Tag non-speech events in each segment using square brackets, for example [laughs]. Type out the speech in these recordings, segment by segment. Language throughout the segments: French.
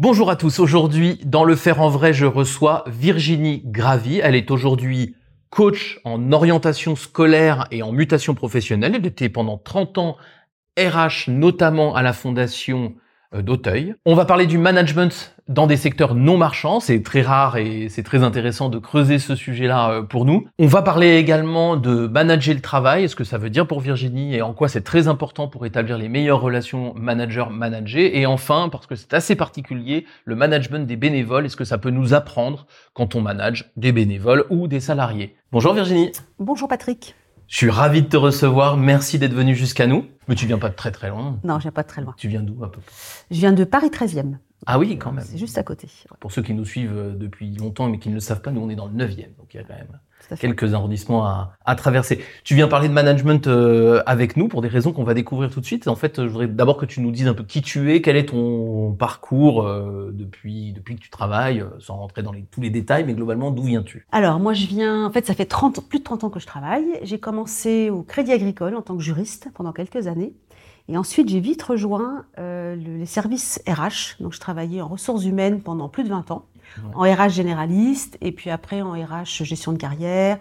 Bonjour à tous. Aujourd'hui, dans le faire en vrai, je reçois Virginie Gravy. Elle est aujourd'hui coach en orientation scolaire et en mutation professionnelle. Elle était pendant 30 ans RH, notamment à la fondation euh, d'Auteuil. On va parler du management dans des secteurs non marchands. C'est très rare et c'est très intéressant de creuser ce sujet-là euh, pour nous. On va parler également de manager le travail, ce que ça veut dire pour Virginie et en quoi c'est très important pour établir les meilleures relations manager-manager? Et enfin, parce que c'est assez particulier, le management des bénévoles et ce que ça peut nous apprendre quand on manage des bénévoles ou des salariés? Bonjour Virginie. Bonjour Patrick. Je suis ravi de te recevoir. Merci d'être venu jusqu'à nous. Mais tu viens pas de très très loin. Non, je viens pas de très loin. Tu viens d'où à peu près? Je viens de Paris 13e. Ah oui, quand même. C'est juste à côté. Pour ceux qui nous suivent euh, depuis longtemps mais qui ne le savent pas, nous on est dans le 9e. Donc il y a quand même quelques arrondissements à, à traverser. Tu viens parler de management euh, avec nous pour des raisons qu'on va découvrir tout de suite. En fait, je voudrais d'abord que tu nous dises un peu qui tu es, quel est ton parcours euh, depuis, depuis que tu travailles, euh, sans rentrer dans les- tous les détails, mais globalement, d'où viens-tu? Alors, moi, je viens. En fait, ça fait 30, plus de 30 ans que je travaille. J'ai commencé au Crédit Agricole en tant que juriste pendant quelques années. Et ensuite, j'ai vite rejoint euh, le- les services RH. Donc, je travaillais en ressources humaines pendant plus de 20 ans, en RH généraliste, et puis après en RH gestion de carrière,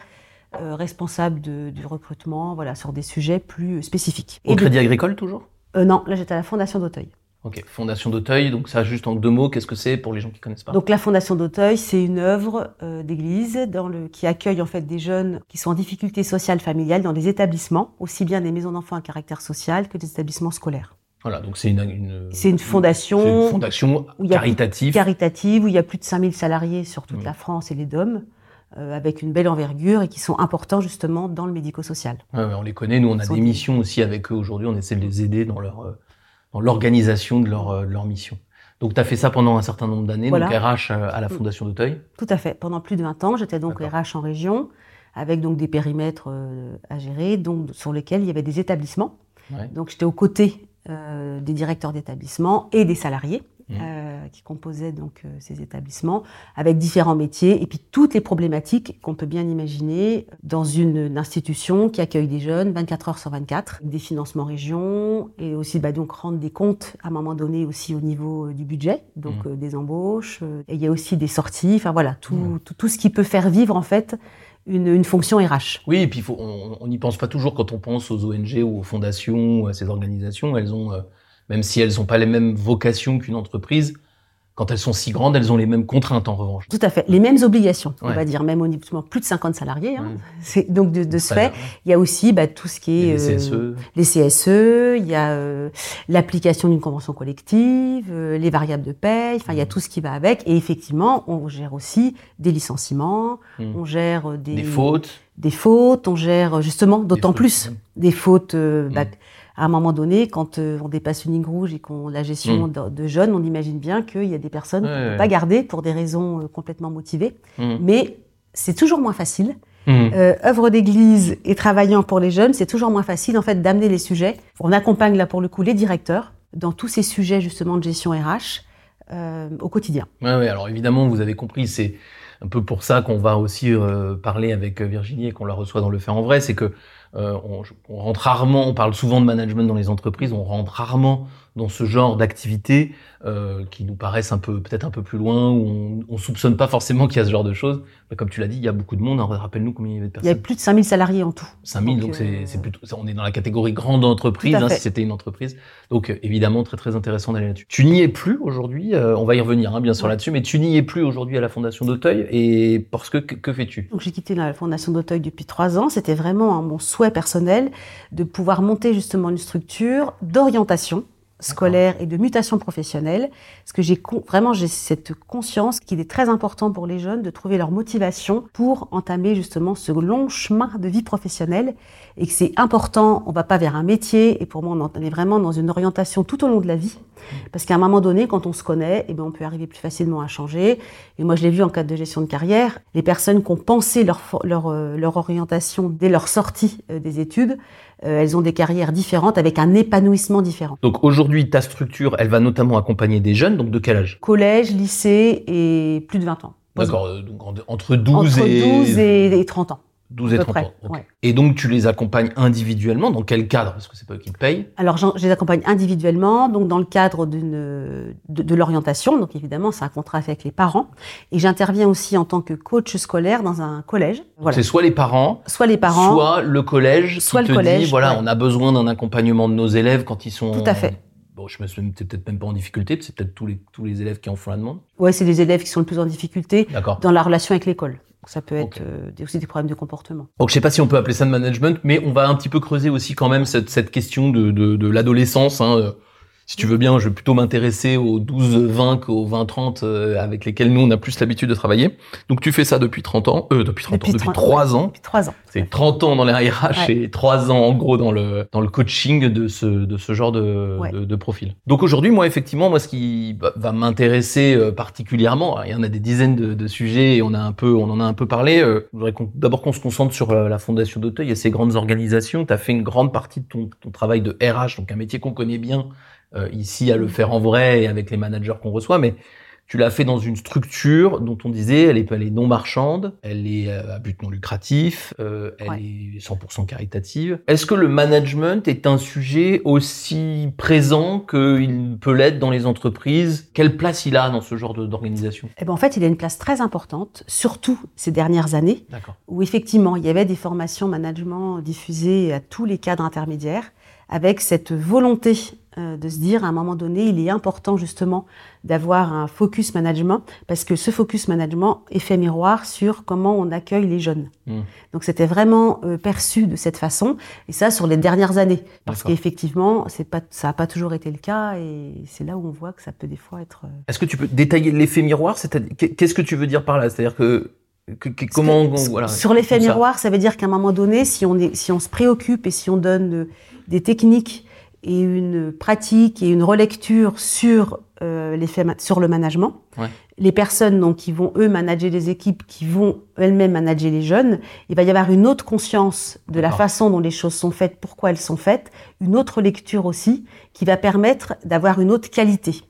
euh, responsable de- du recrutement, voilà, sur des sujets plus spécifiques. Au Et de- Crédit Agricole toujours? Euh, non, là, j'étais à la Fondation d'Auteuil. Ok, Fondation d'Auteuil, donc ça juste en deux mots, qu'est-ce que c'est pour les gens qui connaissent pas Donc la Fondation d'Auteuil, c'est une œuvre euh, d'église dans le qui accueille en fait des jeunes qui sont en difficulté sociale familiale dans des établissements, aussi bien des maisons d'enfants à caractère social que des établissements scolaires. Voilà, donc c'est une, une, C'est une fondation c'est une fondation où caritative. Caritative où il y a plus de 5000 salariés sur toute Mmh. la France et les DOM, euh, avec une belle envergure et qui sont importants justement dans le médico-social. Ouais, on les connaît, nous on a des- missions aussi avec eux aujourd'hui, on essaie de les aider dans leur euh, dans l'organisation de leur, euh, de leur mission. Donc tu as fait ça pendant un certain nombre d'années, Voilà. donc RH euh, à la Fondation d'Auteuil. Tout à fait. Pendant plus de 20 ans, j'étais donc. RH en région, avec donc des périmètres euh, à gérer, donc sur lesquels il y avait des établissements. Ouais. Donc j'étais aux côtés euh, des directeurs d'établissement et des salariés Mhm. euh, qui composaient donc euh, ces établissements, avec différents métiers et puis toutes les problématiques qu'on peut bien imaginer dans une, une institution qui accueille des jeunes 24 heures sur 24, des financements région et aussi bah, donc rendre des comptes à un moment donné aussi au niveau euh, du budget, donc Mhm. euh, des embauches. euh, et il y a aussi des sorties, enfin voilà tout, Mhm. tout, tout ce qui peut faire vivre en fait une, une fonction RH. Oui, et puis faut, on on n'y pense pas toujours quand on pense aux ONG ou aux fondations ou à ces organisations. Elles ont, euh, même si elles n'ont pas les mêmes vocations qu'une entreprise, quand elles sont si grandes, elles ont les mêmes contraintes en revanche. Tout à fait. Les mêmes obligations, on va dire, même au niveau de plus de 50 salariés. hein. Ouais. C'est donc de, de ce fait, il y a aussi bah, tout ce qui est les euh, CSE. les CSE, il y a euh, l'application d'une convention collective, euh, les variables de paye, enfin il y a Mhm. tout ce qui va avec. Et effectivement, on gère aussi des licenciements, Mhm. on gère euh, des, des fautes. des fautes, on gère euh, justement d'autant plus des fautes. euh, bah. À un moment donné, quand euh, on dépasse une ligne rouge et qu'on la gestion Mhm. de, de jeunes, on imagine bien qu'il y a des personnes Ouais, qu'on ne peut pas garder pour des raisons euh, complètement motivées. Mhm. Mais c'est toujours moins facile. Mhm. Euh, œuvre d'église et travaillant pour les jeunes, c'est toujours moins facile en fait d'amener les sujets. On accompagne là pour le coup les directeurs dans tous ces sujets justement de gestion RH euh, au quotidien. Ouais, ouais, alors évidemment, vous avez compris, c'est un peu pour ça qu'on va aussi euh, parler avec Virginie et qu'on la reçoit dans le fait en vrai, c'est que on, on rentre rarement, on parle souvent de management dans les entreprises, on rentre rarement dans ce genre d'activités euh, qui nous paraissent un peu peut-être un peu plus loin, où on, on soupçonne pas forcément qu'il y a ce genre de choses. Mais comme tu l'as dit, il y a beaucoup de monde. hein, Rappelle-nous combien il y avait de Il y a personnes. plus de 5000 salariés en tout. 5000, donc donc, c'est euh, c'est plutôt, on est dans la catégorie grande entreprise, hein, si c'était une entreprise. Donc euh, évidemment très très intéressant d'aller là-dessus. Tu n'y es plus aujourd'hui, euh, on va y revenir hein, bien sûr Ouais. là-dessus, mais tu n'y es plus aujourd'hui à la Fondation d'Auteuil et parce que que, que fais-tu? Donc j'ai quitté la Fondation d'Auteuil depuis trois ans. C'était vraiment hein, mon souhait personnel de pouvoir monter justement une structure d'orientation scolaire et de mutation professionnelle. Parce que j'ai vraiment j'ai cette conscience qu'il est très important pour les jeunes de trouver leur motivation pour entamer justement ce long chemin de vie professionnelle et que c'est important. On va pas vers un métier et pour moi on est vraiment dans une orientation tout au long de la vie. Parce qu'à un moment donné, quand on se connaît, eh ben, on peut arriver plus facilement à changer. Et moi, je l'ai vu en cadre de gestion de carrière, les personnes qui ont pensé leur, leur, euh, leur orientation dès leur sortie euh, des études, euh, elles ont des carrières différentes avec un épanouissement différent. Donc aujourd'hui ta structure, elle va notamment accompagner des jeunes, donc de quel âge? Collège, lycée et plus de 20 ans. D'accord, euh, donc en- entre 12 Entre et 12 et, et 30 ans. 12 et À peu 30 près, ans. ouais. Et donc, tu les accompagnes individuellement Dans quel cadre? Parce que c'est pas eux qui te payent. Alors, je les accompagne individuellement, donc dans le cadre de, de l'orientation. Donc, évidemment, c'est un contrat fait avec les parents. Et j'interviens aussi en tant que coach scolaire dans un collège. Voilà. C'est soit les parents, Soit les parents. soit le collège Soit qui le te collège, dit, voilà, ouais. on a besoin d'un accompagnement de nos élèves quand ils sont... Tout à fait. Bon, je me suis peut-être même pas en difficulté, c'est peut-être tous les, tous les élèves qui en font la demande. Ouais, c'est les élèves qui sont le plus en difficulté dans la relation avec l'école. Donc, Ça peut être euh, aussi des problèmes de comportement. Donc je sais pas si on peut appeler ça de management, mais on va un petit peu creuser aussi quand même cette, cette question de, de, de l'adolescence. Hein. Si tu veux bien, je vais plutôt m'intéresser aux 12-20 qu'aux 20-30 euh, avec lesquels nous on a plus l'habitude de travailler. Donc tu fais ça depuis 30 ans, euh, depuis 30 ans, depuis 30 3 ans. Depuis trois ans. C'est 30 ans dans les RH Ouais. et 3 ans en gros dans le dans le coaching de ce de ce genre de Ouais. de, de profil. Donc aujourd'hui, moi effectivement, moi ce qui va, va m'intéresser euh, particulièrement, il y en a des dizaines de, de sujets et on a un peu on en a un peu parlé. euh, je voudrais d'abord qu'on se concentre sur la fondation d'Auteuil et ces grandes organisations. Tu as fait une grande partie de ton, ton travail de RH, donc un métier qu'on connaît bien euh, ici à le faire en vrai et avec les managers qu'on reçoit, mais tu l'as fait dans une structure dont on disait elle est, elle est non marchande, elle est euh, à but non lucratif, euh, elle Ouais. est 100% caritative. Est-ce que le management est un sujet aussi présent qu'il peut l'être dans les entreprises? Quelle place il a dans ce genre d'organisation? Eh ben, en fait, il a une place très importante, surtout ces dernières années, où effectivement, il y avait des formations management diffusées à tous les cadres intermédiaires, avec cette volonté de se dire, à un moment donné, il est important justement d'avoir un focus management, parce que ce focus management est fait miroir sur comment on accueille les jeunes. Mm. Donc c'était vraiment euh, perçu de cette façon, et ça sur les dernières années, parce qu'effectivement, pas, ça n'a pas toujours été le cas, et c'est là où on voit que ça peut des fois être... euh, Est-ce que tu peux détailler l'effet miroir? Qu'est-ce que tu veux dire par là? C'est-à-dire que, que- que- comment on- voilà, Sur l'effet ça. miroir, ça veut dire qu'à un moment donné, si on, est, si on se préoccupe et si on donne euh, des techniques et une pratique et une relecture sur, euh, ma- sur le management, Ouais. les personnes donc, qui vont, eux, manager les équipes, qui vont elles-mêmes manager les jeunes, il va y avoir une autre conscience de la façon dont les choses sont faites, pourquoi elles sont faites, une autre lecture aussi, qui va permettre d'avoir une autre qualité.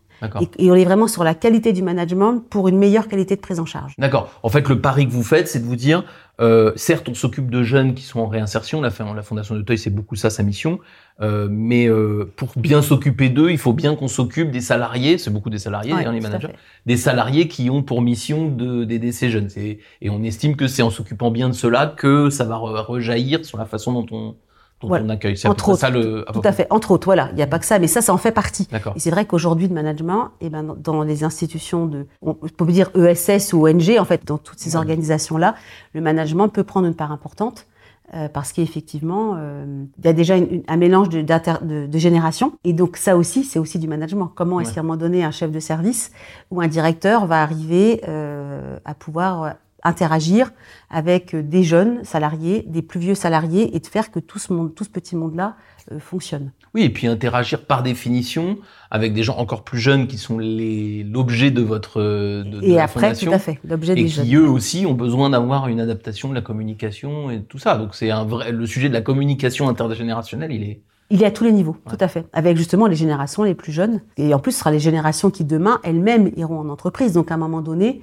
Et, et on est vraiment sur la qualité du management pour une meilleure qualité de prise en charge. D'accord. En fait, le pari que vous faites, c'est de vous dire, euh, certes, on s'occupe de jeunes qui sont en réinsertion. La, la Fondation de Teuil, c'est beaucoup ça sa mission. Euh, mais euh, pour bien s'occuper d'eux, il faut bien qu'on s'occupe des salariés. C'est beaucoup des salariés, Ouais, d'ailleurs, les managers. Des salariés qui ont pour mission de- d'aider ces jeunes. Et on estime que c'est en s'occupant bien de cela que ça va re- rejaillir sur la façon dont on, dont Voilà. on accueille. C'est Entre autres, ça le. Tout à fait. Entre autres, voilà. Il n'y a pas que ça, mais ça, ça en fait partie. Et c'est vrai qu'aujourd'hui, le management, eh ben, dans- les institutions de, on peut dire ESS ou ONG, en fait, dans toutes ces organisations-là, le management peut prendre une part importante. Euh, parce qu'effectivement, euh, il y a déjà une- une- un mélange de, de, de générations. Et donc ça aussi, c'est aussi du management. Comment est-ce qu'à un moment donné, un chef de service ou un directeur va arriver euh, à pouvoir interagir avec des jeunes salariés, des plus vieux salariés, et de faire que tout ce, monde, tout ce petit monde-là euh, fonctionne. Oui, et puis interagir par définition avec des gens encore plus jeunes qui sont l'objet de votre de, de Et la après, fondation. tout à fait, l'objet et qui eux aussi ont besoin d'avoir une adaptation de la communication et tout ça. Donc c'est un vrai le sujet de la communication intergénérationnelle, il est Il est à tous les niveaux, Ouais. tout à fait. Avec justement les générations les plus jeunes. Et en plus, ce sera les générations qui demain, elles-mêmes, iront en entreprise. Donc à un moment donné,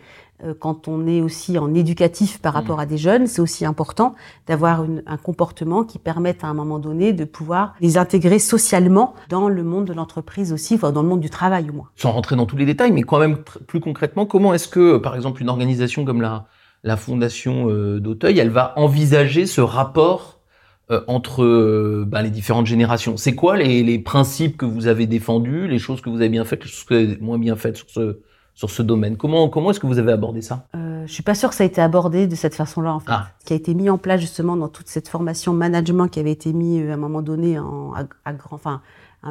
quand on est aussi en éducatif par Mm. rapport à des jeunes, c'est aussi important d'avoir un comportement qui permette à un moment donné de pouvoir les intégrer socialement dans le monde de l'entreprise aussi, enfin dans le monde du travail au moins. sans rentrer dans tous les détails, mais quand même plus concrètement, comment est-ce que, par exemple, une organisation comme la, la Fondation euh, d'Auteuil, elle va envisager ce rapport euh, entre euh, bah, les différentes générations? C'est quoi les, les principes que vous avez défendus, les choses que vous avez bien faites, les choses que vous avez moins bien faites sur ce, sur ce domaine Comment, comment est-ce que vous avez abordé ça? Euh, je suis pas sûre que ça a été abordé de cette façon-là, en fait. Ah. Ce qui a été mis en place justement dans toute cette formation management qui avait été mis euh, à un moment donné en, à, à grand, enfin,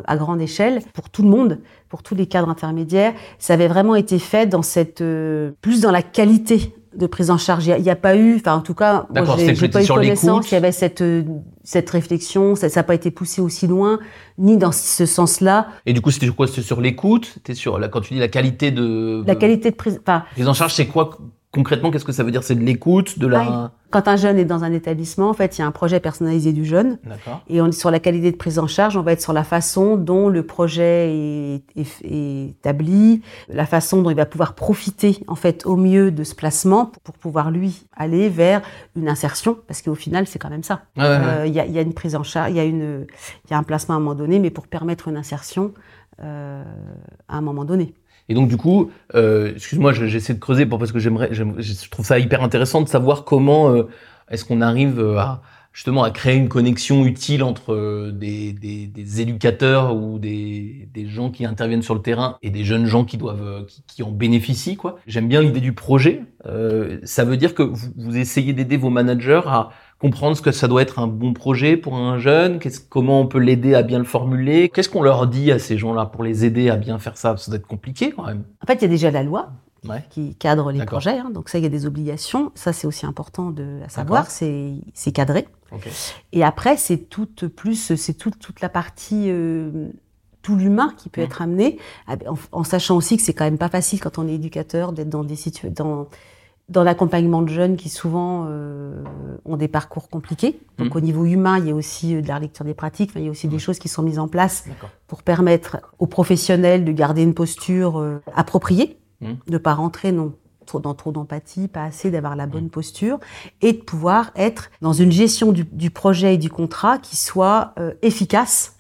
à grande échelle pour tout le monde, pour tous les cadres intermédiaires, ça avait vraiment été fait dans cette euh, plus dans la qualité de prise en charge. Il n'y a, pas eu, enfin en tout cas, j'ai pas eu sur connaissance qu'il y avait cette euh, cette réflexion, ça n'a pas été poussé aussi loin, ni dans ce sens-là. Et du coup, c'était quoi? C'était sur l'écoute C'était sur la, quand tu dis la qualité de La qualité de prise, enfin prise en charge, c'est quoi concrètement, qu'est-ce que ça veut dire? C'est de l'écoute, de la. Quand un jeune est dans un établissement, en fait, il y a un projet personnalisé du jeune. D'accord. Et on est sur la qualité de prise en charge, on va être sur la façon dont le projet est, est- est établi, la façon dont il va pouvoir profiter, en fait, au mieux de ce placement pour, pouvoir, lui, aller vers une insertion, parce qu'au final, c'est quand même ça. Ouais. Euh, Il y, a, il y a une prise en charge, il y, a une- il y a un placement à un moment donné, mais pour permettre une insertion euh, à un moment donné. Et donc du coup, euh, excuse-moi, je- j'essaie de creuser pour parce que j'aimerais, j'aime- je trouve ça hyper intéressant de savoir comment euh, est-ce qu'on arrive euh, à justement à créer une connexion utile entre euh, des, des, des éducateurs ou des, des gens qui interviennent sur le terrain et des jeunes gens qui doivent euh, qui, qui en bénéficient quoi. J'aime bien l'idée du projet. Euh, ça veut dire que vous, vous essayez d'aider vos managers à comprendre ce que ça doit être un bon projet pour un jeune, comment on peut l'aider à bien le formuler, qu'est-ce qu'on leur dit à ces gens-là pour les aider à bien faire ça Ça doit être compliqué quand même. En fait, il y a déjà la loi Ouais. qui cadre les projets, hein, donc ça, il y a des obligations. Ça, c'est aussi important de à savoir, c'est cadré. Et après, c'est toute plus, c'est toute toute la partie, euh, tout l'humain qui peut Mhm. être amené, en, en sachant aussi que c'est quand même pas facile quand on est éducateur d'être dans des situations, dans l'accompagnement de jeunes qui souvent euh, ont des parcours compliqués. Donc Mhm. au niveau humain, il y a aussi euh, de la lecture des pratiques, il y a aussi des Mhm. choses qui sont mises en place pour permettre aux professionnels de garder une posture euh, appropriée, Mhm. de pas rentrer non dans trop d'empathie, pas assez d'avoir la bonne posture, et de pouvoir être dans une gestion du, du projet et du contrat qui soit euh, efficace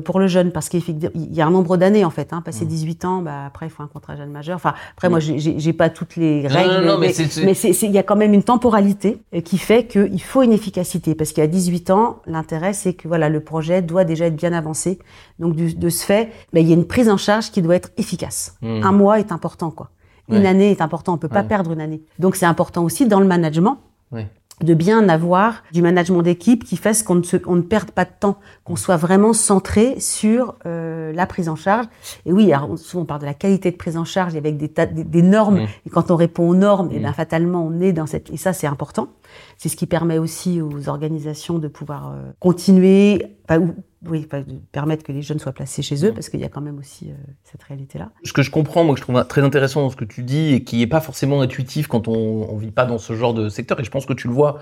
pour le jeune, parce qu'il y a un nombre d'années en fait. Hein, passer Mhm. 18 ans, bah, après il faut un contrat jeune majeur. Enfin après moi j'ai- j'ai pas toutes les Non, règles, non, non, mais mais il y a quand même une temporalité euh, qui fait qu'il faut une efficacité. Parce qu'à 18 ans, l'intérêt, c'est que voilà, le projet doit déjà être bien avancé. Donc, du- de ce fait, ben, il y a une prise en charge qui doit être efficace. Hmm. Un mois est important, quoi. Une Ouais. année est important. On peut pas Ouais. perdre une année. Donc, c'est important aussi dans le management. Ouais. De bien avoir du management d'équipe qui fasse qu'on ne, se- on ne perde pas de temps, qu'on soit vraiment centré sur euh, la prise en charge. Et oui, alors, souvent on parle de la qualité de prise en charge avec des, tas, des, des normes. Mm. Et quand on répond aux normes, et Mm. ben fatalement on est dans cette. Et ça c'est important. C'est ce qui permet aussi aux organisations de pouvoir euh, continuer, enfin, ou- oui, enfin, de permettre que les jeunes soient placés chez eux, parce qu'il y a quand même aussi euh, cette réalité-là. Ce que je comprends, moi, que je trouve très intéressant dans ce que tu dis et qui n'est pas forcément intuitif quand on, on vit pas dans ce genre de secteur, et je pense que tu le vois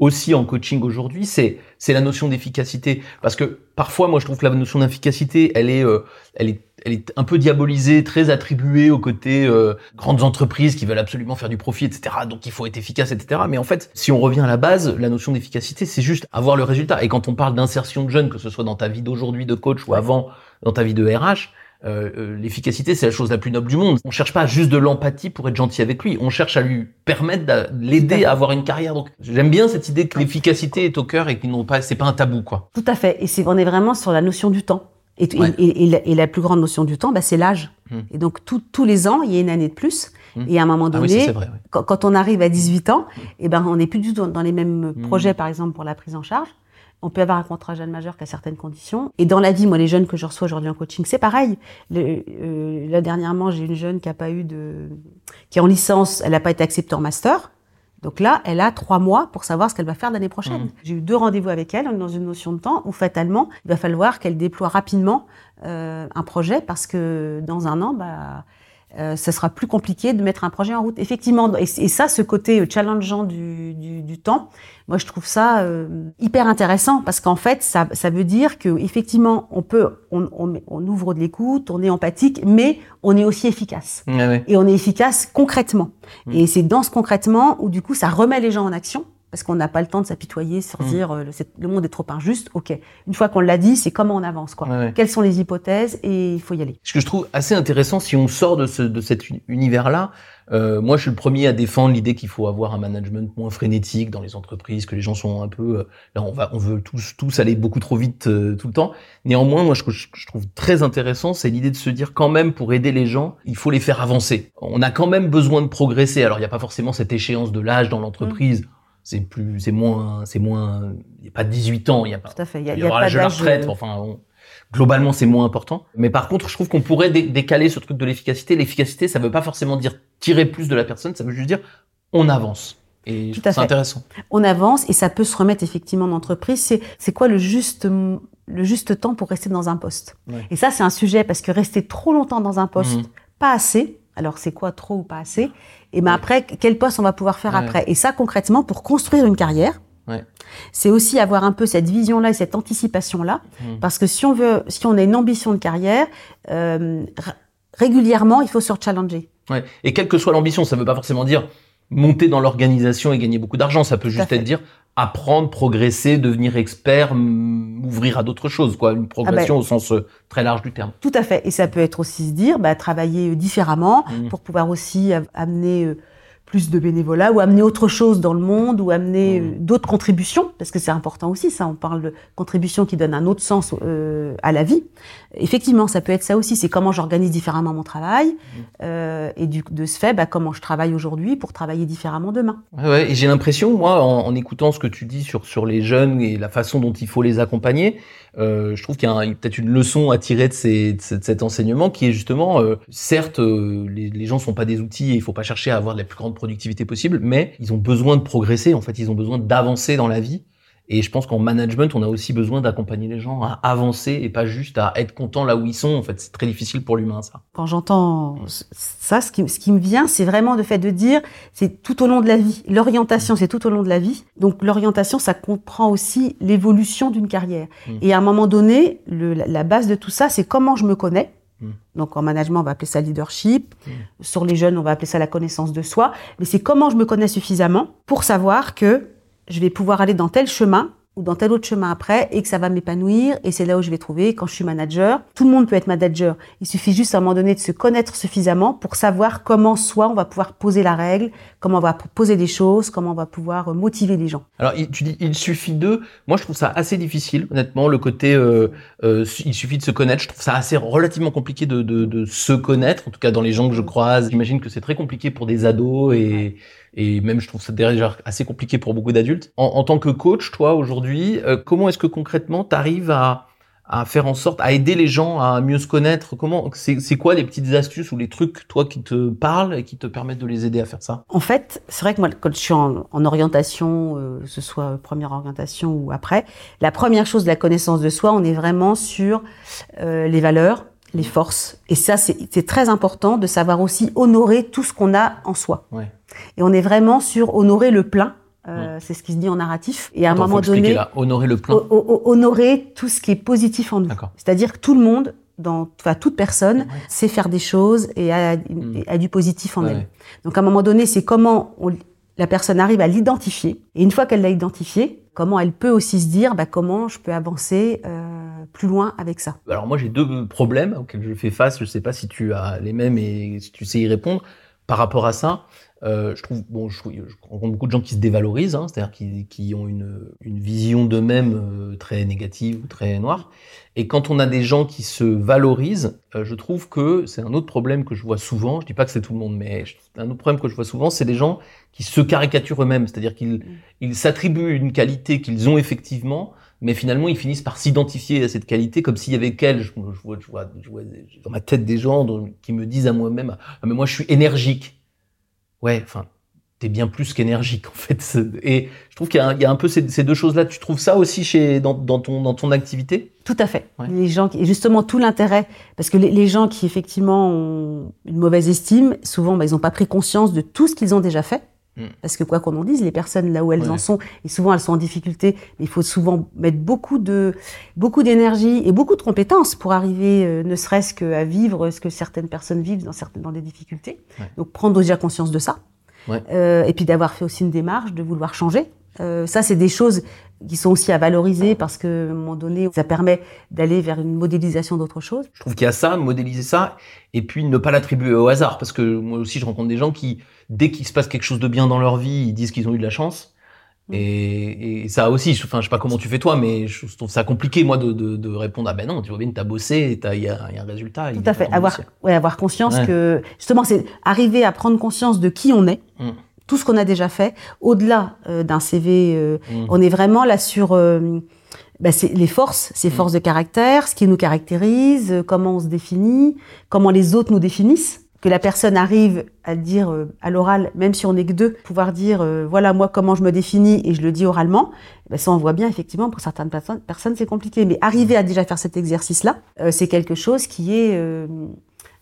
aussi en coaching aujourd'hui, c'est c'est la notion d'efficacité. Parce que parfois, moi, je trouve que la notion d'efficacité, elle est euh, elle est elle est un peu diabolisée, très attribuée au côté euh, grandes entreprises qui veulent absolument faire du profit, etc. Donc il faut être efficace, etc. Mais en fait, si on revient à la base, la notion d'efficacité, c'est juste avoir le résultat. Et quand on parle d'insertion de jeunes, que ce soit dans ta vie d'aujourd'hui de coach ou avant dans ta vie de RH, euh, euh, l'efficacité, c'est la chose la plus noble du monde. On cherche pas juste de l'empathie pour être gentil avec lui. On cherche à lui permettre de l'aider à avoir une carrière. Donc, j'aime bien cette idée que l'efficacité est au cœur et qu'ils n'ont pas, c'est pas un tabou, quoi. Tout à fait. Et c'est, on est vraiment sur la notion du temps. Et, et- Ouais. et, et la, et la plus grande notion du temps, bah, c'est l'âge. Hmm. Et donc, tout- tous les ans, il y a une année de plus. Hmm. Et à un moment Ah oui, donné, c'est vrai. ouais. quand, quand on arrive à 18 ans, eh ben, on n'est plus du tout dans les mêmes Hmm. projets, par exemple, pour la prise en charge. On peut avoir un contrat jeune majeur qu'à certaines conditions. Et dans la vie, moi, les jeunes que je reçois aujourd'hui en coaching, c'est pareil. Le, euh, là, dernièrement, j'ai une jeune qui a pas eu de, qui est en licence, elle n'a pas été acceptée en master. Donc là, elle a trois mois pour savoir ce qu'elle va faire l'année prochaine. Mhm. J'ai eu deux rendez-vous avec elle, dans une notion de temps où fatalement, il va falloir qu'elle déploie rapidement euh, un projet parce que dans un an, bah, euh, ça sera plus compliqué de mettre un projet en route. Effectivement, et, et ça, ce côté challengeant du, du, du temps, moi je trouve ça euh, hyper intéressant parce qu'en fait, ça, ça veut dire que effectivement, on peut, on, on, on ouvre de l'écoute, on est empathique, mais on est aussi efficace ouais. et on est efficace concrètement. Mm. Et c'est dans ce concrètement où du coup ça remet les gens en action parce qu'on n'a pas le temps de s'apitoyer sur Mm. dire euh, le, monde est trop injuste. Ok, une fois qu'on l'a dit, c'est comment on avance quoi. Ouais, ouais. Quelles sont les hypothèses et il faut y aller. Ce que je trouve assez intéressant, si on sort de, ce, de cet uni- univers-là, euh, moi je suis le premier à défendre l'idée qu'il faut avoir un management moins frénétique dans les entreprises, que les gens sont un peu, euh, là on va, on veut tous, tous aller beaucoup trop vite euh, tout le temps. Néanmoins, moi ce que je, je trouve très intéressant, c'est l'idée de se dire quand même pour aider les gens, il faut les faire avancer. On a quand même besoin de progresser. Alors il n'y a pas forcément cette échéance de l'âge dans l'entreprise. C'est plus, c'est moins, c'est moins, il n'y a pas 18 ans, il n'y a pas, Tout à fait. Il y a, y y aura l'âge de la retraite. euh, Enfin, on- globalement, c'est moins important. Mais par contre, je trouve qu'on pourrait dé- décaler ce truc de l'efficacité. L'efficacité, ça veut pas forcément dire tirer plus de la personne, ça veut juste dire on avance. Et fait. intéressant. on avance et ça peut se remettre effectivement en entreprise. C'est, c'est quoi le juste, le juste temps pour rester dans un poste? Ouais. Et ça, c'est un sujet parce que rester trop longtemps dans un poste, Mhm. pas assez, Alors c'est quoi trop ou pas assez? Et ben après, quel poste on va pouvoir faire après? Et ça concrètement, pour construire une carrière, c'est aussi avoir un peu cette vision-là et cette anticipation-là, mmh. parce que si on veut, si on a une ambition de carrière, euh, régulièrement, il faut se challenger. Ouais. Et quelle que soit l'ambition, ça ne veut pas forcément dire monter dans l'organisation et gagner beaucoup d'argent. Ça peut juste être dire apprendre, progresser, devenir expert, m'ouvrir à d'autres choses, quoi. Une progression ah ben, au sens euh, très large du terme. Tout à fait. Et ça peut être aussi se dire, bah, travailler différemment mmh. pour pouvoir aussi amener euh, plus de bénévolat ou amener autre chose dans le monde ou amener mmh. euh, d'autres contributions parce que c'est important aussi ça on parle de contributions qui donnent un autre sens euh, à la vie effectivement ça peut être ça aussi c'est comment j'organise différemment mon travail euh, et du, de ce fait bah, comment je travaille aujourd'hui pour travailler différemment demain ouais, et j'ai l'impression moi en, en, écoutant ce que tu dis sur sur les jeunes et la façon dont il faut les accompagner euh, je trouve qu'il y a, peut-être une leçon à tirer de, ces, de, cet enseignement qui est justement, euh, certes, euh, les, les gens sont pas des outils et il faut pas chercher à avoir la plus grande productivité possible, mais ils ont besoin de progresser. En fait, ils ont besoin d'avancer dans la vie. Et je pense qu'en management, on a aussi besoin d'accompagner les gens à avancer et pas juste à être content là où ils sont. En fait, c'est très difficile pour l'humain, ça. Quand j'entends ça, ce qui, ce qui me vient, c'est vraiment le fait de dire, c'est tout au long de la vie. L'orientation, c'est tout au long de la vie. Donc, l'orientation, ça comprend aussi l'évolution d'une carrière. Mm. Et à un moment donné, le, la base de tout ça, c'est comment je me connais. Mm. Donc en management, on va appeler ça leadership. Mm. Sur les jeunes, on va appeler ça la connaissance de soi. Mais c'est comment je me connais suffisamment pour savoir que je vais pouvoir aller dans tel chemin ou dans tel autre chemin après et que ça va m'épanouir et c'est là où je vais trouver quand je suis manager. Tout le monde peut être manager. Il suffit juste à un moment donné de se connaître suffisamment pour savoir comment soit on va pouvoir poser la règle, comment on va poser des choses, comment on va pouvoir motiver les gens. Alors tu dis il suffit de. Moi je trouve ça assez difficile honnêtement le côté euh, euh, il suffit de se connaître. Je trouve ça assez relativement compliqué de, de, de se connaître. En tout cas dans les gens que je croise, j'imagine que c'est très compliqué pour des ados et et même je trouve ça déjà assez compliqué pour beaucoup d'adultes. En, tant que coach, toi aujourd'hui, euh, comment est-ce que concrètement tu arrives à, faire en sorte, à aider les gens à mieux se connaître? Comment c'est quoi les petites astuces ou les trucs toi qui te parlent et qui te permettent de les aider à faire ça? En fait, c'est vrai que moi quand je suis en, en orientation, euh, que ce soit première orientation ou après, la première chose la connaissance de soi, on est vraiment sur euh, les valeurs, les forces. Et ça, c'est très important de savoir aussi honorer tout ce qu'on a en soi. Ouais. Et on est vraiment sur honorer le plein. Euh, C'est ce qui se dit en narratif. Et à un moment donné, là. honorer le plein. Honorer tout ce qui est positif en nous. C'est-à-dire que tout le monde, dans, enfin toute personne, sait faire des choses et a, hmm. a du positif en elle. Donc à un moment donné, c'est comment on, la personne arrive à l'identifier. Et une fois qu'elle l'a identifié, comment elle peut aussi se dire, bah, comment je peux avancer euh, plus loin avec ça. Alors moi j'ai deux problèmes auxquels je fais face. Je ne sais pas si tu as les mêmes et si tu sais y répondre par rapport à ça. Euh, je trouve, bon, je, rencontre beaucoup de gens qui se dévalorisent, hein, c'est-à-dire qui, ont une, une vision d'eux-mêmes euh, très négative ou très noire. Et quand on a des gens qui se valorisent, euh, je trouve que c'est un autre problème que je vois souvent. Je dis pas que c'est tout le monde, mais un autre problème que je vois souvent, c'est des gens qui se caricaturent eux-mêmes, c'est-à-dire qu'ils mm. ils s'attribuent une qualité qu'ils ont effectivement, mais finalement ils finissent par s'identifier à cette qualité comme s'il y avait qu'elle. Je, je, vois, je, vois, je vois dans ma tête des gens qui me disent à moi-même, ah, mais moi je suis énergique ouais, enfin, t'es bien plus qu'énergique en fait. Et je trouve qu'il y, y, a un peu ces, ces deux choses-là. Tu trouves ça aussi chez dans, dans, ton dans ton activité? Tout à fait. Les gens qui, justement tout l'intérêt, parce que les, les, gens qui effectivement ont une mauvaise estime, souvent bah, ils n'ont pas pris conscience de tout ce qu'ils ont déjà fait. Hmm. Parce que quoi qu'on en dise, les personnes là où elles en sont, et souvent elles sont en difficulté, mais il faut souvent mettre beaucoup de beaucoup d'énergie et beaucoup de compétences pour arriver, euh, ne serait-ce qu'à vivre ce que certaines personnes vivent dans certaines dans des difficultés. Donc prendre déjà conscience de ça, euh, et puis d'avoir fait aussi une démarche de vouloir changer. Euh, ça, c'est des choses qui sont aussi à valoriser parce que à un moment donné, ça permet d'aller vers une modélisation d'autre chose. Je trouve qu'il y a ça, modéliser ça, et puis ne pas l'attribuer au hasard, parce que moi aussi, je rencontre des gens qui dès qu'il se passe quelque chose de bien dans leur vie, ils disent qu'ils ont eu de la chance. Mm. Et, et, ça aussi, je, enfin, je sais pas comment tu fais toi, mais je trouve ça compliqué, moi, de, de, de répondre ah ben non, tu vois bien, t'as bossé, il y a, y a un résultat. Tout à fait, avoir, ouais, avoir conscience que, justement, c'est arriver à prendre conscience de qui on est, mm. tout ce qu'on a déjà fait, au-delà euh, d'un CV, euh, mm. on est vraiment là sur euh, ben, les forces, ces forces de caractère, ce qui nous caractérise, comment on se définit, comment les autres nous définissent que la personne arrive à dire euh, à l'oral, même si on n'est que deux, pouvoir dire euh, voilà moi comment je me définis et je le dis oralement, ben ça on voit bien effectivement pour certaines personnes, c'est compliqué. Mais arriver à déjà faire cet exercice-là, euh, c'est quelque chose qui est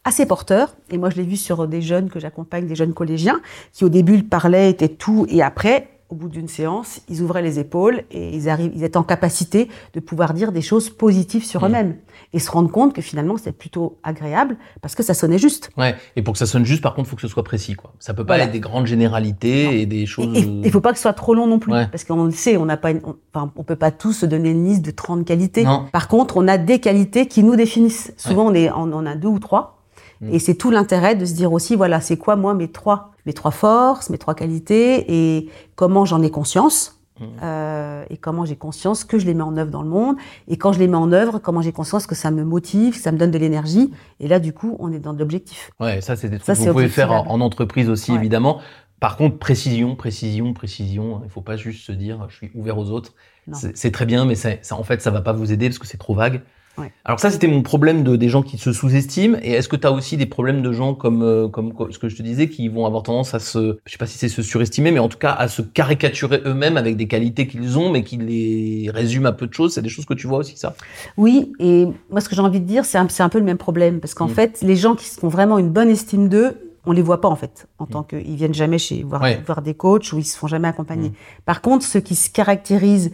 assez porteur. Et moi, je l'ai vu sur des jeunes que j'accompagne, des jeunes collégiens, qui au début parlaient, étaient tout, et après, au bout d'une séance, ils ouvraient les épaules et ils, arrivent, ils étaient en capacité de pouvoir dire des choses positives sur Mmh. eux-mêmes et se rendre compte que finalement c'était plutôt agréable parce que ça sonnait juste. Ouais. Et pour que ça sonne juste, par contre, faut que ce soit précis, quoi. Ça peut pas Voilà. être des grandes généralités Non. et des Et choses. il ne faut pas que ce soit trop long non plus Ouais. parce qu'on le sait, on n'a pas, une- on, enfin, on peut pas tous se donner une liste de 30 qualités. Non. Par contre, on a des qualités qui nous définissent. Souvent, on est, on en a deux ou trois. Mm. Et c'est tout l'intérêt de se dire aussi, voilà, c'est quoi moi mes trois, mes trois forces, mes trois qualités, et comment j'en ai conscience, Mm. euh, et comment j'ai conscience que je les mets en œuvre dans le monde, et quand je les mets en œuvre, comment j'ai conscience que ça me motive, que ça me donne de l'énergie, et là du coup, on est dans de l'objectif. Ouais, ça, c'est des trucs Ça, que vous pouvez faire en, entreprise aussi, Ouais. évidemment. Par contre, précision, précision, précision. Il faut pas juste se dire, je suis ouvert aux autres. C'est très bien, mais ça, ça, en fait, ça va pas vous aider parce que c'est trop vague. Ouais. Alors ça, c'était mon problème de des gens qui se sous-estiment. Et est-ce que tu as aussi des problèmes de gens comme euh, comme ce que je te disais, qui vont avoir tendance à se, je sais pas si c'est se surestimer, mais en tout cas à se caricaturer eux-mêmes avec des qualités qu'ils ont, mais qui les résument à peu de choses. C'est des choses que tu vois aussi, ça? Oui, et moi ce que j'ai envie de dire, c'est un, c'est un peu le même problème, parce qu'en Mm. fait, les gens qui ont vraiment une bonne estime d'eux, on les voit pas en fait, en tant qu'ils viennent jamais chez voir, Mm. Ouais. voir des coachs ou ils se font jamais accompagner. Mm. Par contre, ceux qui se caractérisent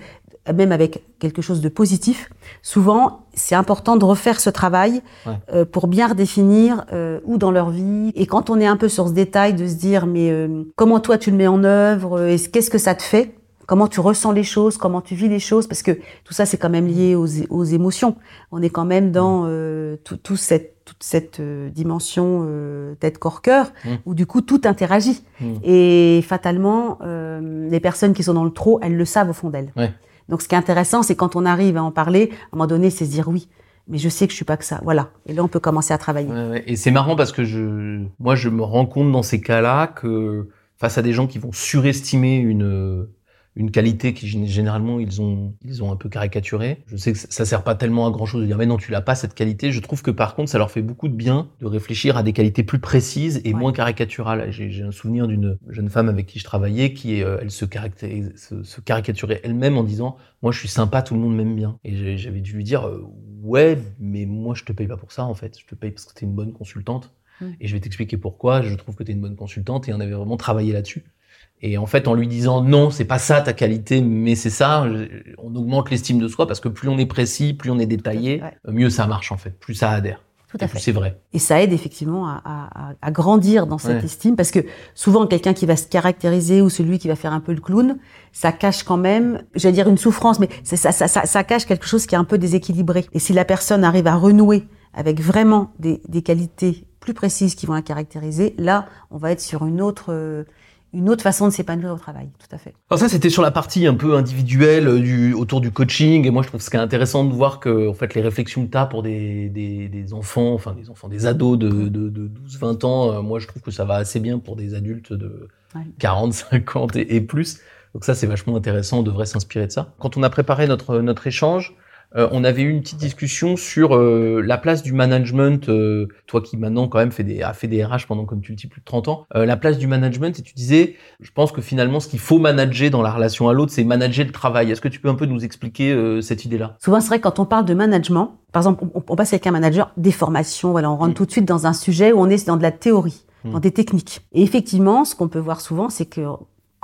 même avec quelque chose de positif, souvent c'est important de refaire ce travail Ouais. euh, pour bien redéfinir euh, où dans leur vie. Et quand on est un peu sur ce détail de se dire mais euh, comment toi tu le mets en œuvre, euh, et qu'est-ce que ça te fait? Comment tu ressens les choses, comment tu vis les choses, parce que tout ça c'est quand même lié aux, aux émotions. On est quand même dans euh, tout, tout cette, toute cette euh, dimension euh, tête corps cœur Mm. où du coup tout interagit. Et fatalement, euh, les personnes qui sont dans le trop, elles le savent au fond d'elles. Ouais. Donc ce qui est intéressant, c'est quand on arrive à en parler, à un moment donné, c'est se dire oui, mais je sais que je suis pas que ça. Voilà. Et là, on peut commencer à travailler. Et c'est marrant parce que je, moi, je me rends compte dans ces cas-là que face à des gens qui vont surestimer une une qualité qui gén- généralement ils ont ils ont un peu caricaturé. Je sais que ça- sert pas tellement à grand chose de dire mais non tu l'as pas cette qualité. Je trouve que par contre ça leur fait beaucoup de bien de réfléchir à des qualités plus précises et Ouais. moins caricaturales. J'ai un souvenir d'une jeune femme avec qui je travaillais qui euh, elle se, se, se caricaturait elle-même en disant moi je suis sympa tout le monde m'aime bien et j'avais dû lui dire euh, ouais mais moi je te paye pas pour ça en fait je te paye parce que t'es une bonne consultante Mm. et je vais t'expliquer pourquoi je trouve que t'es une bonne consultante et on avait vraiment travaillé là-dessus et en fait en lui disant non c'est pas ça ta qualité mais c'est ça je- on augmente l'estime de soi parce que plus on est précis plus on est détaillé Ouais. euh, mieux ça marche en fait plus ça adhère Tout et à plus fait. c'est vrai Et ça aide effectivement à, à- à- grandir dans cette Ouais. estime, parce que souvent quelqu'un qui va se caractériser ou celui qui va faire un peu le clown, ça cache quand même, j'allais dire une souffrance, mais ça, ça, ça cache quelque chose qui est un peu déséquilibré. Et si la personne arrive à renouer avec vraiment des, des qualités plus précises qui vont la caractériser, là, on va être sur une autre, euh, une autre façon de s'épanouir au travail. Tout à fait. Alors ça, c'était sur la partie un peu individuelle euh, du, autour du coaching. Et moi, je trouve ce qui est intéressant de voir que, en fait, les réflexions que tu as pour des, des, des enfants, enfin des enfants, des ados de, de, de 12-20 ans, euh, moi, je trouve que ça va assez bien pour des adultes de Ouais. 40, 50 et, et plus. Donc ça, c'est vachement intéressant. On devrait s'inspirer de ça. Quand on a préparé notre, notre échange, euh, on avait eu une petite discussion sur euh, la place du management. euh, toi qui maintenant quand même fait des, a fait des RH pendant comme tu le dis plus de 30 ans, euh, la place du management. Et tu disais, je pense que finalement, ce qu'il faut manager dans la relation à l'autre, c'est manager le travail. Est-ce que tu peux un peu nous expliquer euh, cette idée-là? Souvent, c'est vrai que quand on parle de management, par exemple, on, on passe avec un manager, des formations, voilà, on rentre Mm. tout de suite dans un sujet où on est dans de la théorie, Mm. dans des techniques. Et effectivement, ce qu'on peut voir souvent, c'est que